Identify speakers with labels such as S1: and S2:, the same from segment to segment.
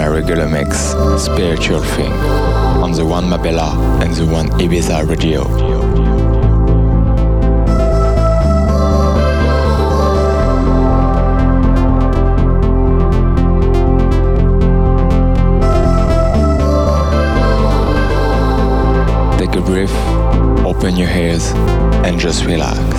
S1: my regular mix, Spiritual Thing, on the one Marbella and the one Ibiza Radio. Take a breath, open your ears and just relax.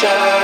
S1: Shadow